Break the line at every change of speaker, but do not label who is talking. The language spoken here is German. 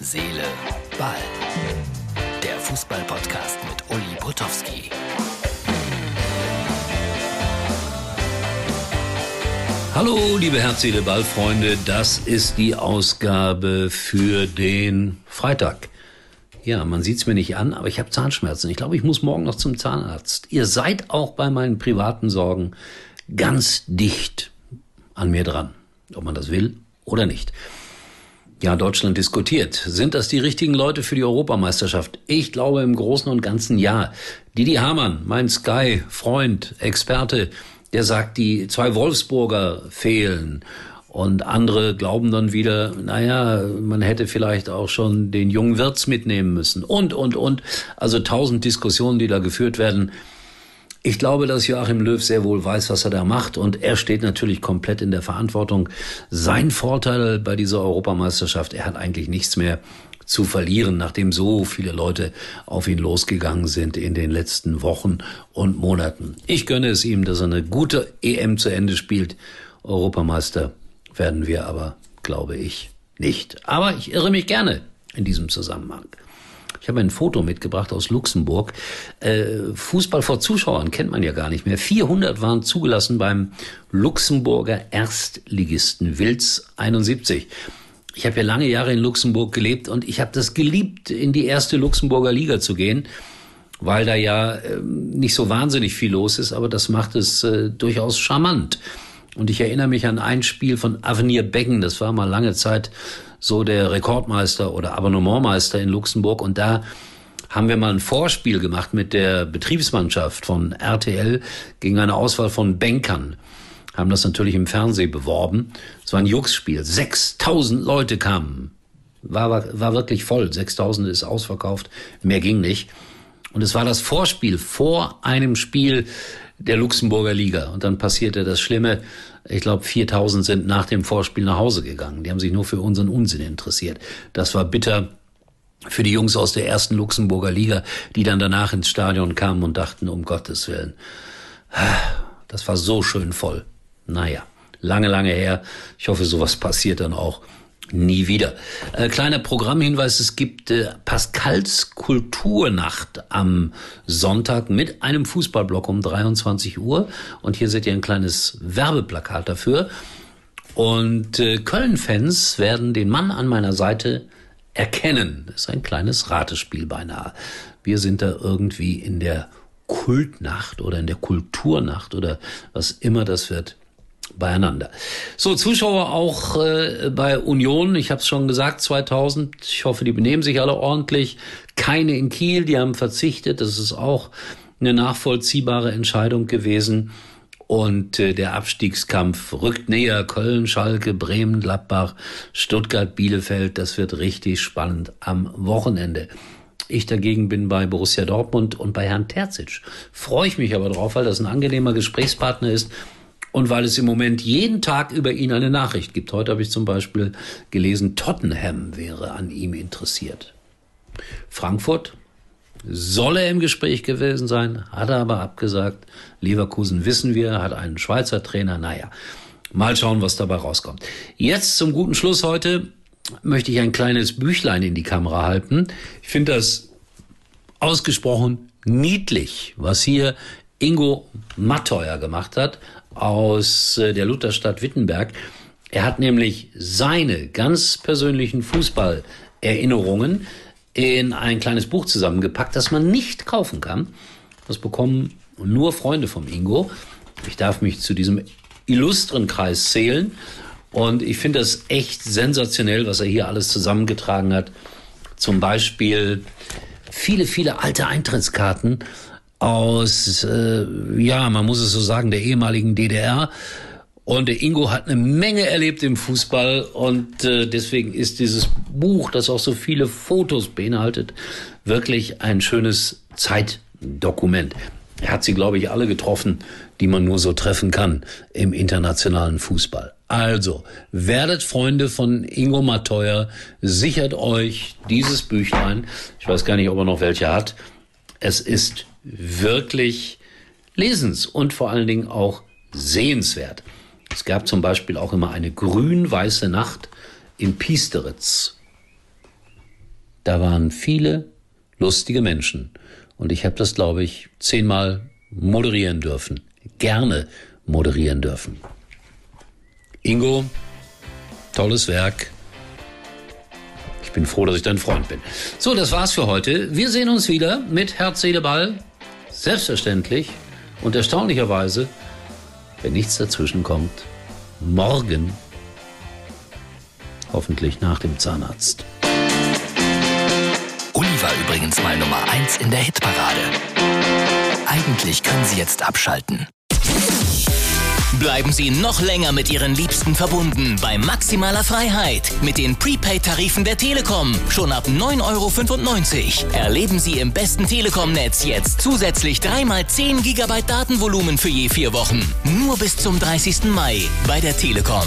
Seele, Ball. Der Fußball-Podcast mit Uli Potowski.
Hallo, liebe Herz, Seele, Ball-Freunde. Das ist die Ausgabe für den Freitag. Ja, man sieht's mir nicht an, aber ich habe Zahnschmerzen. Ich glaube, ich muss morgen noch zum Zahnarzt. Ihr seid auch bei meinen privaten Sorgen ganz dicht an mir dran, ob man das will oder nicht. Ja, Deutschland diskutiert. Sind das die richtigen Leute für die Europameisterschaft? Ich glaube im Großen und Ganzen ja. Didi Hamann, mein Sky-Freund, Experte, der sagt, die zwei Wolfsburger fehlen. Und andere glauben dann wieder, naja, man hätte vielleicht auch schon den jungen Wirtz mitnehmen müssen. Und, und, und. Also tausend Diskussionen, die da geführt werden. Ich glaube, dass Joachim Löw sehr wohl weiß, was er da macht. Und er steht natürlich komplett in der Verantwortung. Sein Vorteil bei dieser Europameisterschaft, er hat eigentlich nichts mehr zu verlieren, nachdem so viele Leute auf ihn losgegangen sind in den letzten Wochen und Monaten. Ich gönne es ihm, dass er eine gute EM zu Ende spielt. Europameister werden wir aber, glaube ich, nicht. Aber ich irre mich gerne in diesem Zusammenhang. Ich habe ein Foto mitgebracht aus Luxemburg. Äh, Fußball vor Zuschauern kennt man ja gar nicht mehr. 400 waren zugelassen beim Luxemburger Erstligisten Wilz 71. Ich habe ja lange Jahre in Luxemburg gelebt und ich habe das geliebt, in die erste Luxemburger Liga zu gehen, weil da ja äh, nicht so wahnsinnig viel los ist, aber das macht es äh, durchaus charmant. Und ich erinnere mich an ein Spiel von Avenir Becken, das war mal lange Zeit so der Rekordmeister oder Abonnementmeister in Luxemburg. Und da haben wir mal ein Vorspiel gemacht mit der Betriebsmannschaft von RTL gegen eine Auswahl von Bankern. Haben das natürlich im Fernsehen beworben. Es war ein Jux-Spiel. 6000 Leute kamen. War, war, war wirklich voll. 6000 ist ausverkauft. Mehr ging nicht. Und es war das Vorspiel vor einem Spiel der Luxemburger Liga. Und dann passierte das Schlimme. Ich glaube, 4000 sind nach dem Vorspiel nach Hause gegangen. Die haben sich nur für unseren Unsinn interessiert. Das war bitter für die Jungs aus der ersten Luxemburger Liga, die dann danach ins Stadion kamen und dachten, um Gottes Willen, das war so schön voll. Naja, lange, lange her. Ich hoffe, sowas passiert dann auch nie wieder. Äh, kleiner Programmhinweis, es gibt äh, Pascals Kulturnacht am Sonntag mit einem Fußballblock um 23 Uhr. Und hier seht ihr ein kleines Werbeplakat dafür. Und äh, Köln-Fans werden den Mann an meiner Seite erkennen. Das ist ein kleines Ratespiel beinahe. Wir sind da irgendwie in der Kultnacht oder in der Kulturnacht oder was immer das wird beieinander. So, Zuschauer auch äh, bei Union, ich habe es schon gesagt, 2000. Ich hoffe, die benehmen sich alle ordentlich. Keine in Kiel, die haben verzichtet. Das ist auch eine nachvollziehbare Entscheidung gewesen. Und äh, der Abstiegskampf rückt näher. Köln, Schalke, Bremen, Gladbach, Stuttgart, Bielefeld. Das wird richtig spannend am Wochenende. Ich dagegen bin bei Borussia Dortmund und bei Herrn Terzic. Freue ich mich aber drauf, weil das ein angenehmer Gesprächspartner ist und weil es im Moment jeden Tag über ihn eine Nachricht gibt. Heute habe ich zum Beispiel gelesen, Tottenham wäre an ihm interessiert. Frankfurt soll er im Gespräch gewesen sein, hat er aber abgesagt. Leverkusen wissen wir, hat einen Schweizer Trainer. Naja, mal schauen, was dabei rauskommt. Jetzt zum guten Schluss heute möchte ich ein kleines Büchlein in die Kamera halten. Ich finde das ausgesprochen niedlich, was hier Ingo Matteuer gemacht hat aus äh, der Lutherstadt Wittenberg. Er hat nämlich seine ganz persönlichen Fußballerinnerungen in ein kleines Buch zusammengepackt, das man nicht kaufen kann. Das bekommen nur Freunde vom Ingo. Ich darf mich zu diesem illustren Kreis zählen. Und ich finde das echt sensationell, was er hier alles zusammengetragen hat. Zum Beispiel viele, viele alte Eintrittskarten aus, äh, ja, man muss es so sagen, der ehemaligen DDR. Und der Ingo hat eine Menge erlebt im Fußball und äh, deswegen ist dieses Buch, das auch so viele Fotos beinhaltet, wirklich ein schönes Zeitdokument. Er hat sie, glaube ich, alle getroffen, die man nur so treffen kann im internationalen Fußball. Also, werdet Freunde von Ingo Mateuer, sichert euch dieses Büchlein. Ich weiß gar nicht, ob er noch welche hat. Es ist wirklich lesens und vor allen Dingen auch sehenswert. Es gab zum Beispiel auch immer eine grün-weiße Nacht in Piesteritz. Da waren viele lustige Menschen. Und ich habe das, glaube ich, zehnmal moderieren dürfen. Gerne moderieren dürfen. Ingo, tolles Werk. Ich bin froh, dass ich dein Freund bin. So, das war's für heute. Wir sehen uns wieder mit Herz, Seele, Ball. Selbstverständlich und erstaunlicherweise, wenn nichts dazwischen kommt, morgen, hoffentlich nach dem Zahnarzt.
Uli war übrigens mal Nummer 1 in der Hitparade. Eigentlich können Sie jetzt abschalten.
Bleiben Sie noch länger mit Ihren Liebsten verbunden bei maximaler Freiheit mit den Prepaid-Tarifen der Telekom. Schon ab 9,95 Euro. Erleben Sie im besten Telekom-Netz jetzt zusätzlich 3x10 GB Datenvolumen für je vier Wochen. Nur bis zum 30. Mai bei der Telekom.